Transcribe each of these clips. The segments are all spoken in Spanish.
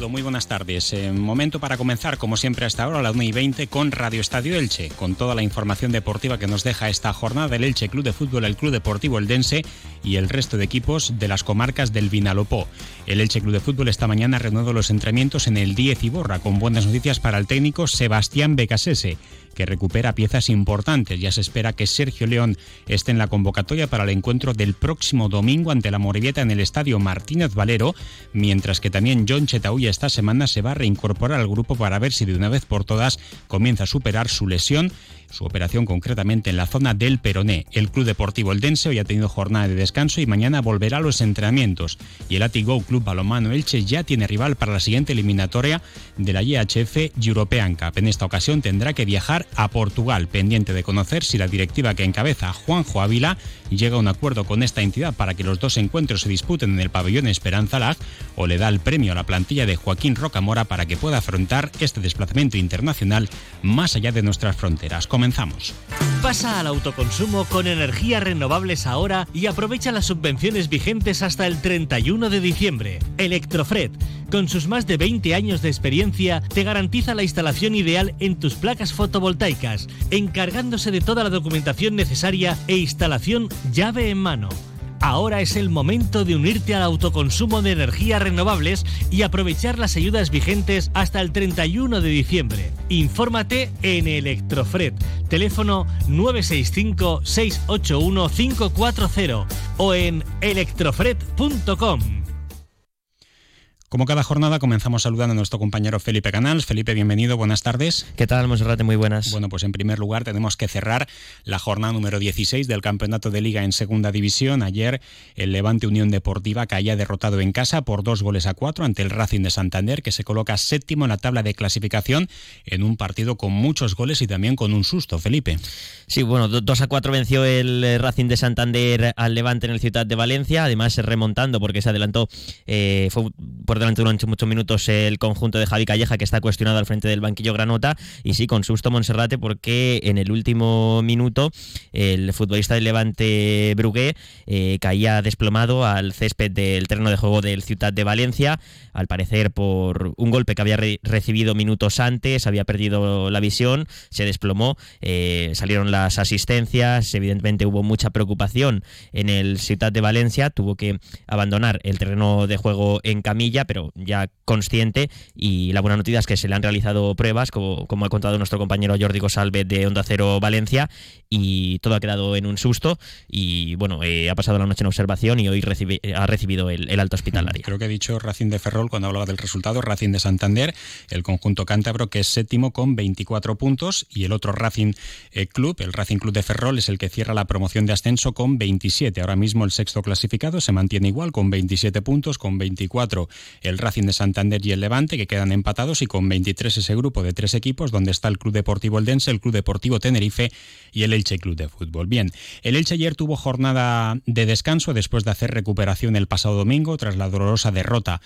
Saludo, muy buenas tardes. Eh, momento para comenzar, como siempre, hasta ahora a las 1 y 20 con Radio Estadio Elche, con toda la información deportiva que nos deja esta jornada el Elche Club de Fútbol, el Club Deportivo Eldense y el resto de equipos de las comarcas del Vinalopó. El Elche Club de Fútbol esta mañana reanudó los entrenamientos en el 10 Iborra, con buenas noticias para el técnico Sebastián Becasese que recupera piezas importantes. Ya se espera que Sergio León esté en la convocatoria para el encuentro del próximo domingo ante la Morevieta en el estadio Martínez Valero, mientras que también John Chetauya esta semana se va a reincorporar al grupo para ver si de una vez por todas comienza a superar su lesión su operación concretamente en la zona del Peroné. El Club Deportivo Eldense hoy ha tenido jornada de descanso y mañana volverá a los entrenamientos. Y el Atigo Club Balomano Elche ya tiene rival para la siguiente eliminatoria de la IHF European Cup. En esta ocasión tendrá que viajar a Portugal, pendiente de conocer si la directiva que encabeza Juanjo Ávila llega a un acuerdo con esta entidad para que los dos encuentros se disputen en el pabellón Esperanza Lag o le da el premio a la plantilla de Joaquín Rocamora para que pueda afrontar este desplazamiento internacional más allá de nuestras fronteras. Comenzamos. Pasa al autoconsumo con energías renovables ahora y aprovecha las subvenciones vigentes hasta el 31 de diciembre. Electrofred, con sus más de 20 años de experiencia, te garantiza la instalación ideal en tus placas fotovoltaicas, encargándose de toda la documentación necesaria e instalación llave en mano. Ahora es el momento de unirte al autoconsumo de energías renovables y aprovechar las ayudas vigentes hasta el 31 de diciembre. Infórmate en Electrofred, teléfono 965-681-540 o en electrofred.com. Como cada jornada, comenzamos saludando a nuestro compañero Felipe Canals. Felipe, bienvenido, buenas tardes. ¿Qué tal, Monserrate? Muy buenas. Bueno, pues en primer lugar tenemos que cerrar la jornada número 16 del Campeonato de Liga en Segunda División. Ayer el Levante Unión Deportiva caía derrotado en casa por dos goles a cuatro ante el Racing de Santander, que se coloca séptimo en la tabla de clasificación en un partido con muchos goles y también con un susto, Felipe. Sí, bueno, 2 a 4 venció el eh, Racing de Santander al Levante en el Ciudad de Valencia, además remontando porque se adelantó, eh, fue por delante durante muchos minutos el conjunto de Javi Calleja, que está cuestionado al frente del banquillo Granota. Y sí, con susto Monserrate, porque en el último minuto el futbolista del Levante Brugué eh, caía desplomado al césped del terreno de juego del Ciudad de Valencia, al parecer por un golpe que había recibido minutos antes, había perdido la visión, se desplomó, eh, salieron las asistencias, evidentemente hubo mucha preocupación en el Ciudad de Valencia, tuvo que abandonar el terreno de juego en camilla, pero ya consciente y la buena noticia es que se le han realizado pruebas, como, como ha contado nuestro compañero Jordi Gosalve de Onda Cero Valencia, y todo ha quedado en un susto y bueno, eh, ha pasado la noche en observación y hoy ha recibido el, alto hospitalario. Creo que ha dicho Racing de Ferrol cuando hablaba del resultado, Racing de Santander, el conjunto cántabro que es séptimo con 24 puntos y el otro Racing eh, Club, el Racing Club de Ferrol es el que cierra la promoción de ascenso con 27. Ahora mismo el sexto clasificado se mantiene igual con 27 puntos, con 24 el Racing de Santander y el Levante que quedan empatados y con 23 ese grupo de tres equipos donde está el Club Deportivo Eldense, el Club Deportivo Tenerife y el Elche Club de Fútbol. Bien, el Elche ayer tuvo jornada de descanso después de hacer recuperación el pasado domingo tras la dolorosa derrota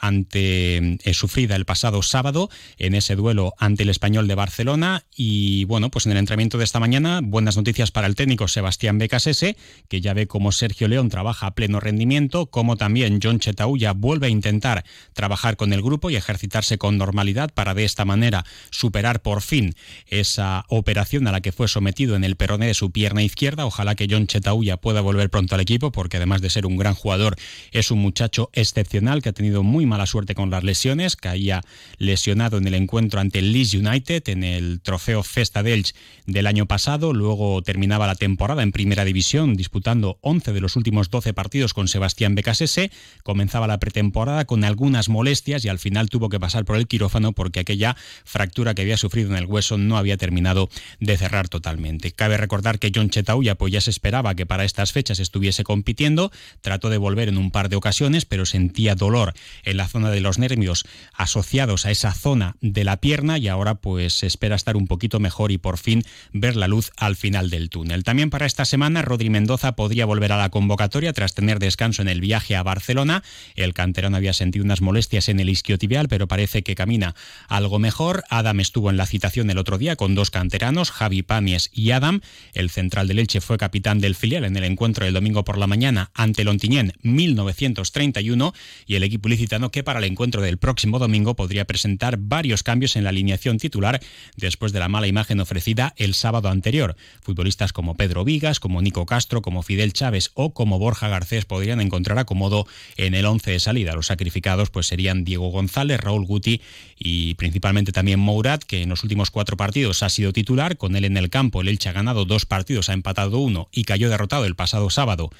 ante eh, sufrida el pasado sábado en ese duelo ante el español de Barcelona. Y bueno pues en el entrenamiento de esta mañana buenas noticias para el técnico Sebastián Becasese que ya ve como Sergio León trabaja a pleno rendimiento como también John Chetauya vuelve a intentar trabajar con el grupo y ejercitarse con normalidad para de esta manera superar por fin esa operación a la que fue sometido en el peroné de su pierna izquierda. Ojalá que John Chetauya pueda volver pronto al equipo porque además de ser un gran jugador es un muchacho excepcional que ha tenido muy mala suerte con las lesiones, caía lesionado en el encuentro ante Leeds United en el trofeo Festa Delch del año pasado, luego terminaba la temporada en primera división disputando 11 de los últimos 12 partidos con Sebastián Becasese, comenzaba la pretemporada con algunas molestias y al final tuvo que pasar por el quirófano porque aquella fractura que había sufrido en el hueso no había terminado de cerrar totalmente. Cabe recordar que John Chetauya pues ya se esperaba que para estas fechas estuviese compitiendo, trató de volver en un par de ocasiones, pero sentía dolor en la zona de los nervios asociados a esa zona de la pierna y ahora pues espera estar un poquito mejor y por fin ver la luz al final del túnel. También para esta semana Rodri Mendoza podría volver a la convocatoria tras tener descanso en el viaje a Barcelona. El canterano había sentido unas molestias en el isquiotibial, pero parece que camina algo mejor. Adam estuvo en la citación el otro día con dos canteranos, Javi Pamies y Adam. El central del Elche fue capitán del filial en el encuentro del domingo por la mañana ante Lontiñén 1931 y el equipo que para el encuentro del próximo domingo podría presentar varios cambios en la alineación titular después de la mala imagen ofrecida el sábado anterior. Futbolistas como Pedro Vigas, como Nico Castro, como Fidel Chávez o como Borja Garcés podrían encontrar acomodo en el 11 de salida. Los sacrificados pues serían Diego González, Raúl Guti y principalmente también Mourad, que en los últimos cuatro partidos ha sido titular. Con él en el campo, el Elche ha ganado dos partidos, ha empatado uno y cayó derrotado el pasado sábado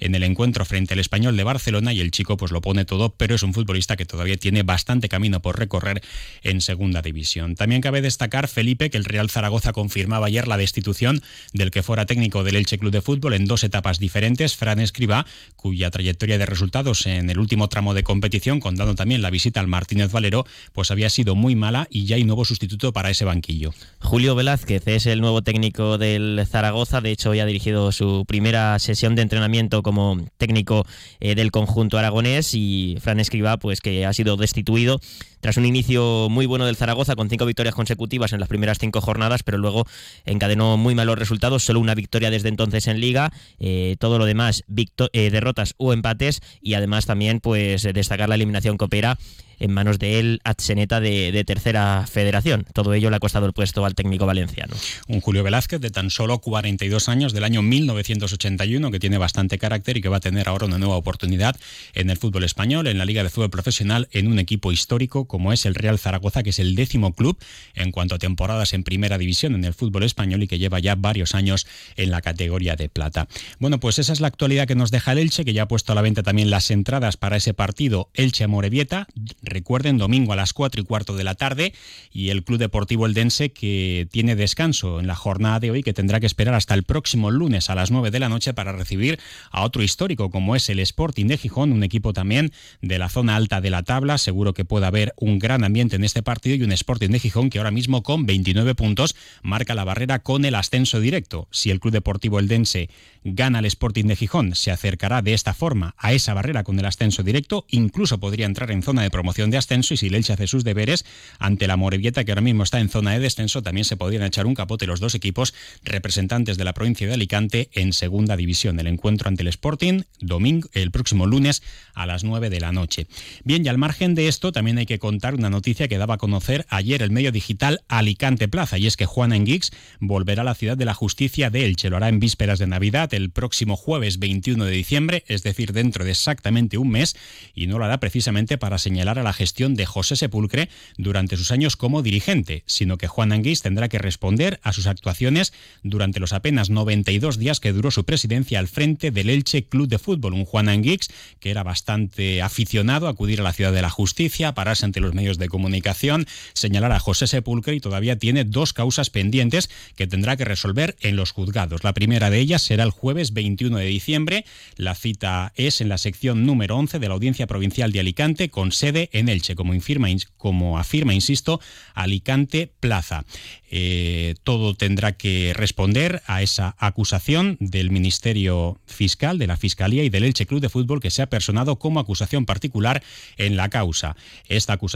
en el encuentro frente al español de Barcelona y el chico pues lo pone todo, pero es un futbolista que todavía tiene bastante camino por recorrer en segunda división. También cabe destacar, Felipe, que el Real Zaragoza confirmaba ayer la destitución del que fuera técnico del Elche Club de Fútbol en dos etapas diferentes, Fran Escriba, cuya trayectoria de resultados en el último tramo de competición, contando también la visita al Martínez Valero, pues había sido muy mala y ya hay nuevo sustituto para ese banquillo. Julio Velázquez es el nuevo técnico del Zaragoza, de hecho ya ha dirigido su primera sesión de entrenamiento como técnico eh, del conjunto aragonés y Fran Escriba, pues que ha sido destituido tras un inicio muy bueno del Zaragoza con cinco victorias consecutivas en las primeras cinco jornadas, pero luego encadenó muy malos resultados, solo una victoria desde entonces en liga, eh, todo lo demás eh, derrotas o empates y además también pues destacar la eliminación coopera en manos de él Atseneta de, tercera federación. Todo ello le ha costado el puesto al técnico valenciano. Un Julio Velázquez de tan solo 42 años del año 1981 que tiene bastante carácter y que va a tener ahora una nueva oportunidad en el fútbol español, en la Liga de Fútbol Profesional, en un equipo histórico como es el Real Zaragoza, que es el décimo club en cuanto a temporadas en primera división en el fútbol español y que lleva ya varios años en la categoría de plata. Bueno, pues esa es la actualidad que nos deja el Elche, que ya ha puesto a la venta también las entradas para ese partido Elche-Morevieta Recuerden, domingo a las 4 y cuarto de la tarde y el Club Deportivo Eldense que tiene descanso en la jornada de hoy que tendrá que esperar hasta el próximo lunes a las 9 de la noche para recibir a otro histórico como es el Sporting de Gijón, un equipo también de la zona alta de la tabla. Seguro que puede haber un gran ambiente en este partido y un Sporting de Gijón que ahora mismo con 29 puntos marca la barrera con el ascenso directo. Si el Club Deportivo Eldense gana el Sporting de Gijón, se acercará de esta forma a esa barrera con el ascenso directo, incluso podría entrar en zona de promoción de ascenso y si el Elche hace sus deberes ante la Morevieta que ahora mismo está en zona de descenso, también se podrían echar un capote los dos equipos representantes de la provincia de Alicante en segunda división. El encuentro ante el Sporting domingo, el próximo lunes a las 9 de la noche. Bien, y al margen de esto también hay que contar una noticia que daba a conocer ayer el medio digital Alicante Plaza y es que Juan Enguix volverá a la ciudad de la justicia de Elche. Lo hará en vísperas de Navidad el próximo jueves 21 de diciembre, es decir, dentro de exactamente un mes y no lo hará precisamente para señalar a la gestión de José Sepulcre durante sus años como dirigente, sino que Juan Anguís tendrá que responder a sus actuaciones durante los apenas 92 días que duró su presidencia al frente del Elche Club de Fútbol. Un Juan Anguix que era bastante aficionado a acudir a la ciudad de la justicia, pararse ante los medios de comunicación, señalar a José Sepulcre y todavía tiene dos causas pendientes que tendrá que resolver en los juzgados. La primera de ellas será el jueves 21 de diciembre. La cita es en la sección número 11 de la Audiencia Provincial de Alicante con sede en Elche, como, infirma, como afirma, insisto, Alicante Plaza. Eh, todo tendrá que responder a esa acusación del Ministerio Fiscal, de la Fiscalía y del Elche Club de Fútbol que se ha personado como acusación particular en la causa. Esta acusación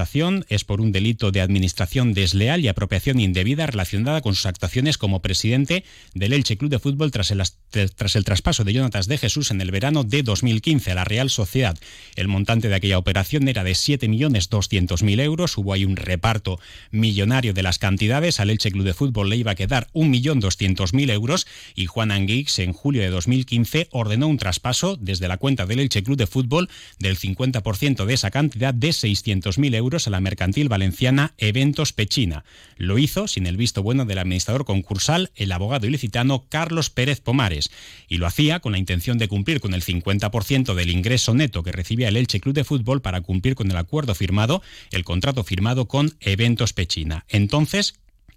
es por un delito de administración desleal y apropiación indebida relacionada con sus actuaciones como presidente del Elche Club de Fútbol tras el, tras el traspaso de Jonatas de Jesús en el verano de 2015 a la Real Sociedad. El montante de aquella operación era de 7.200.000 euros. Hubo ahí un reparto millonario de las cantidades. Al Elche Club de Fútbol le iba a quedar 1.200.000 euros y Juan Anguix en julio de 2015 ordenó un traspaso desde la cuenta del Elche Club de Fútbol del 50% de esa cantidad de 600.000 euros a la mercantil valenciana Eventos Pechina. Lo hizo sin el visto bueno del administrador concursal, el abogado ilicitano Carlos Pérez Pomares, y lo hacía con la intención de cumplir con el 50% del ingreso neto que recibía el Elche Club de Fútbol para cumplir con el acuerdo firmado, el contrato firmado con Eventos Pechina. Entonces,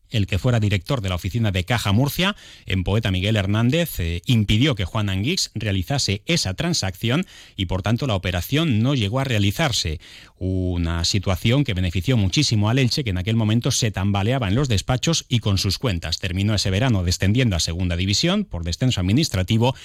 el que fuera director de la oficina de Caja Murcia, en Poeta Miguel Hernández, eh, impidió que Juan Anguix realizase esa transacción y por tanto la operación no llegó a realizarse. Una situación que benefició muchísimo al Elche, que en aquel momento se tambaleaba en los despachos y con sus cuentas. Terminó ese verano descendiendo a Segunda División por descenso administrativo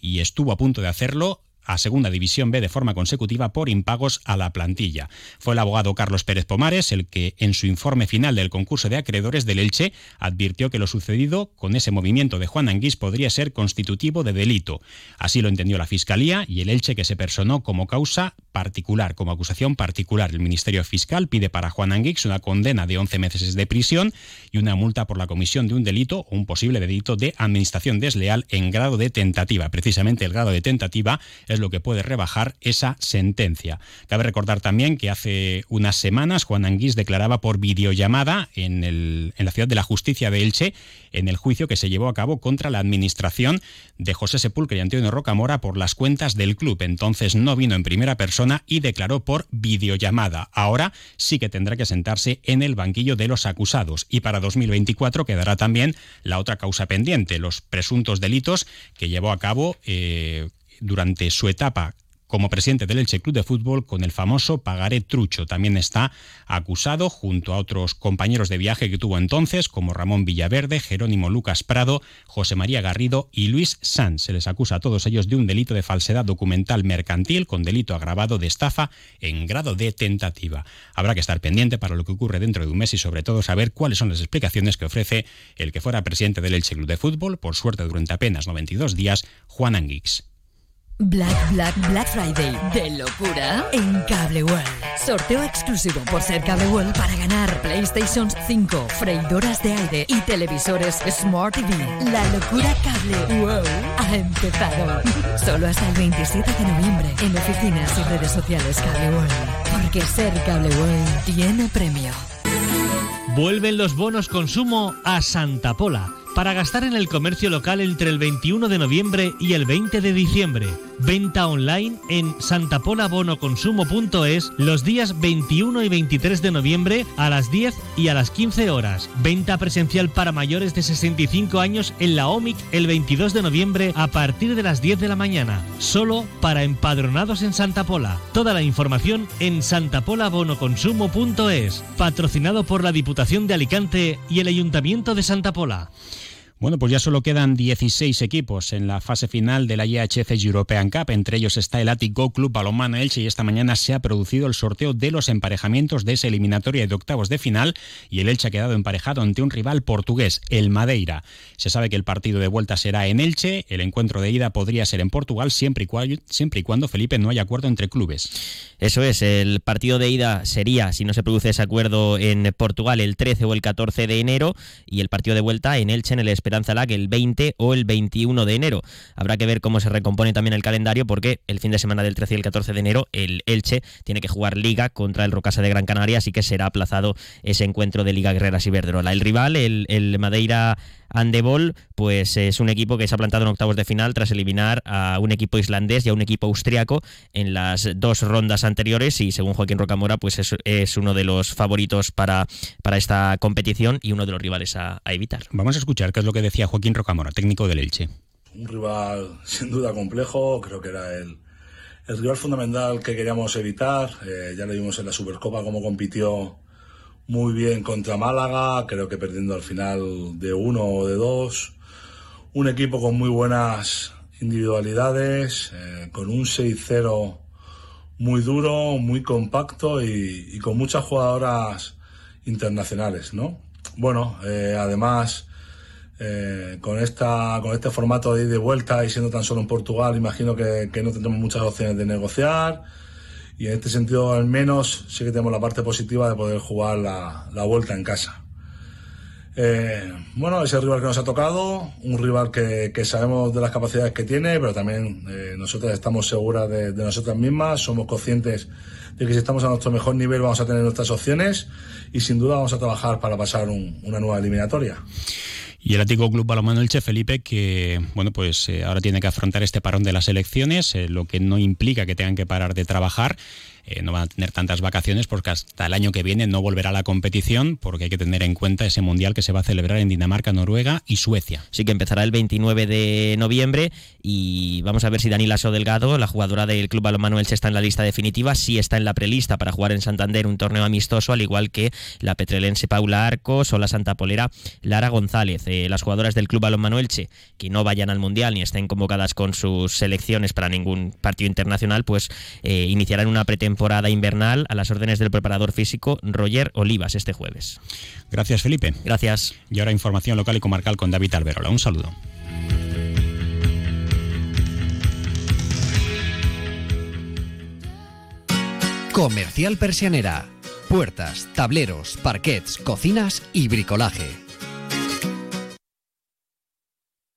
y estuvo a punto de hacerlo a Segunda División B de forma consecutiva por impagos a la plantilla. Fue el abogado Carlos Pérez Pomares el que, en su informe final del concurso de acreedores del Elche, advirtió que lo sucedido con ese movimiento de Juan Anguís podría ser constitutivo de delito. Así lo entendió la Fiscalía y el Elche que se personó como causa particular, como acusación particular. El Ministerio Fiscal pide para Juan Anguix una condena de 11 meses de prisión y una multa por la comisión de un delito o un posible delito de administración desleal en grado de tentativa. Precisamente el grado de tentativa lo que puede rebajar esa sentencia. Cabe recordar también que hace unas semanas Juan Anguís declaraba por videollamada en, en la ciudad de la justicia de Elche en el juicio que se llevó a cabo contra la administración de José Sepulcre y Antonio Rocamora por las cuentas del club. Entonces no vino en primera persona y declaró por videollamada. Ahora sí que tendrá que sentarse en el banquillo de los acusados. Y para 2024 quedará también la otra causa pendiente, los presuntos delitos que llevó a cabo eh, durante su etapa como presidente del Elche Club de Fútbol con el famoso pagaré trucho. También está acusado junto a otros compañeros de viaje que tuvo entonces, como Ramón Villaverde, Jerónimo Lucas Prado, José María Garrido y Luis Sanz. Se les acusa a todos ellos de un delito de falsedad documental mercantil con delito agravado de estafa en grado de tentativa. Habrá que estar pendiente para lo que ocurre dentro de un mes y sobre todo saber cuáles son las explicaciones que ofrece el que fuera presidente del Elche Club de Fútbol, por suerte durante apenas 92 días, Juan Anguix. Black Black Black Friday de locura en Cable World. Sorteo exclusivo por ser Cable World para ganar PlayStation 5, freidoras de aire y televisores Smart TV. La locura Cable World ha empezado. Solo hasta el 27 de noviembre en oficinas y redes sociales Cable World. Porque ser Cable World tiene premio. Vuelven los bonos consumo a Santa Pola para gastar en el comercio local entre el 21 de noviembre y el 20 de diciembre. Venta online en santapolabonoconsumo.es los días 21 y 23 de noviembre a las 10 y a las 15 horas. Venta presencial para mayores de 65 años en la OMIC el 22 de noviembre a partir de las 10 de la mañana. Solo para empadronados en Santa Pola. Toda la información en santapolabonoconsumo.es. Patrocinado por la Diputación de Alicante y el Ayuntamiento de Santa Pola. Bueno, pues ya solo quedan 16 equipos en la fase final de la IHF European Cup. Entre ellos está el Go Club Balonmano Elche y esta mañana se ha producido el sorteo de los emparejamientos de esa eliminatoria de octavos de final y el Elche ha quedado emparejado ante un rival portugués, el Madeira. Se sabe que el partido de vuelta será en Elche, el encuentro de ida podría ser en Portugal siempre y, cuando, siempre y cuando Felipe no haya acuerdo entre clubes. Eso es, el partido de ida sería, si no se produce ese acuerdo en Portugal, el 13 o el 14 de enero y el partido de vuelta en Elche en el Esperanza Lag el 20 o el 21 de enero. Habrá que ver cómo se recompone también el calendario porque el fin de semana del 13 y el 14 de enero el Elche tiene que jugar Liga contra el Rocasa de Gran Canaria, así que será aplazado ese encuentro de Liga Guerreras y Verdrola. El rival, el, el Madeira Andebol, pues es un equipo que se ha plantado en octavos de final tras eliminar a un equipo islandés y a un equipo austriaco en las dos rondas anteriores y según Joaquín Rocamora, pues es, uno de los favoritos para, para esta competición y uno de los rivales a, evitar. Vamos a escuchar qué es lo que decía Joaquín Rocamora, técnico del Elche. Un rival sin duda complejo, creo que era el, el rival fundamental que queríamos evitar. Eh, ya lo vimos en la Supercopa cómo compitió muy bien contra Málaga, creo que perdiendo al final de uno o de dos. Un equipo con muy buenas individualidades, eh, con un 6-0 muy duro, muy compacto y, con muchas jugadoras internacionales, ¿no? Bueno, eh, además, eh, con, esta, con este formato de ida y vuelta y siendo tan solo en Portugal, imagino que, que no tendremos muchas opciones de negociar y en este sentido al menos sí que tenemos la parte positiva de poder jugar la, la vuelta en casa. Eh, bueno, es el rival que nos ha tocado, un rival que, que sabemos de las capacidades que tiene, pero también eh, nosotros estamos seguras de, de, nosotras mismas, somos conscientes de que si estamos a nuestro mejor nivel vamos a tener nuestras opciones y sin duda vamos a trabajar para pasar un, una nueva eliminatoria. Y el Atlético Club Balonmano Elche, Felipe, que bueno, pues eh, ahora tiene que afrontar este parón de las elecciones, eh, lo que no implica que tengan que parar de trabajar. Eh, no van a tener tantas vacaciones porque hasta el año que viene no volverá a la competición porque hay que tener en cuenta ese mundial que se va a celebrar en Dinamarca, Noruega y Suecia. Sí que empezará el 29 de noviembre y vamos a ver si Dani Lasso Delgado, la jugadora del Club Balonmano Elche, está en la lista definitiva, sí está en la prelista para jugar en Santander un torneo amistoso, al igual que la petrelense Paula Arcos o la Santa Polera Lara González. Eh, las jugadoras del Club Balonmano Elche que no vayan al Mundial ni estén convocadas con sus selecciones para ningún partido internacional, pues eh, iniciarán una pretemporada invernal a las órdenes del preparador físico Roger Olivas este jueves. Gracias, Felipe. Gracias. Y ahora información local y comarcal con David Alberola. Un saludo. Comercial Persianera. Puertas, tableros, parquets, cocinas y bricolaje